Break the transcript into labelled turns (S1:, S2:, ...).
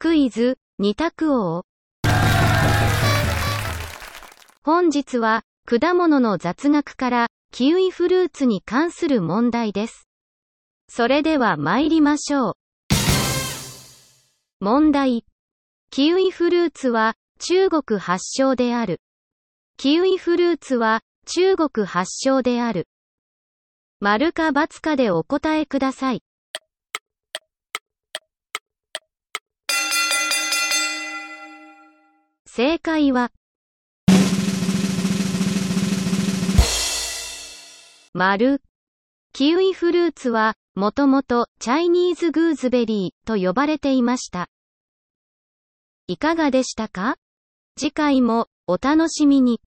S1: クイズ、二択王。本日は、果物の雑学から、キウイフルーツに関する問題です。それでは参りましょう。問題。キウイフルーツは、中国発祥である。キウイフルーツは、中国発祥である。丸か×かでお答えください。正解は、丸。キウイフルーツは、もともと Chinese gooseberry と呼ばれていました。いかがでしたか？次回もお楽しみに。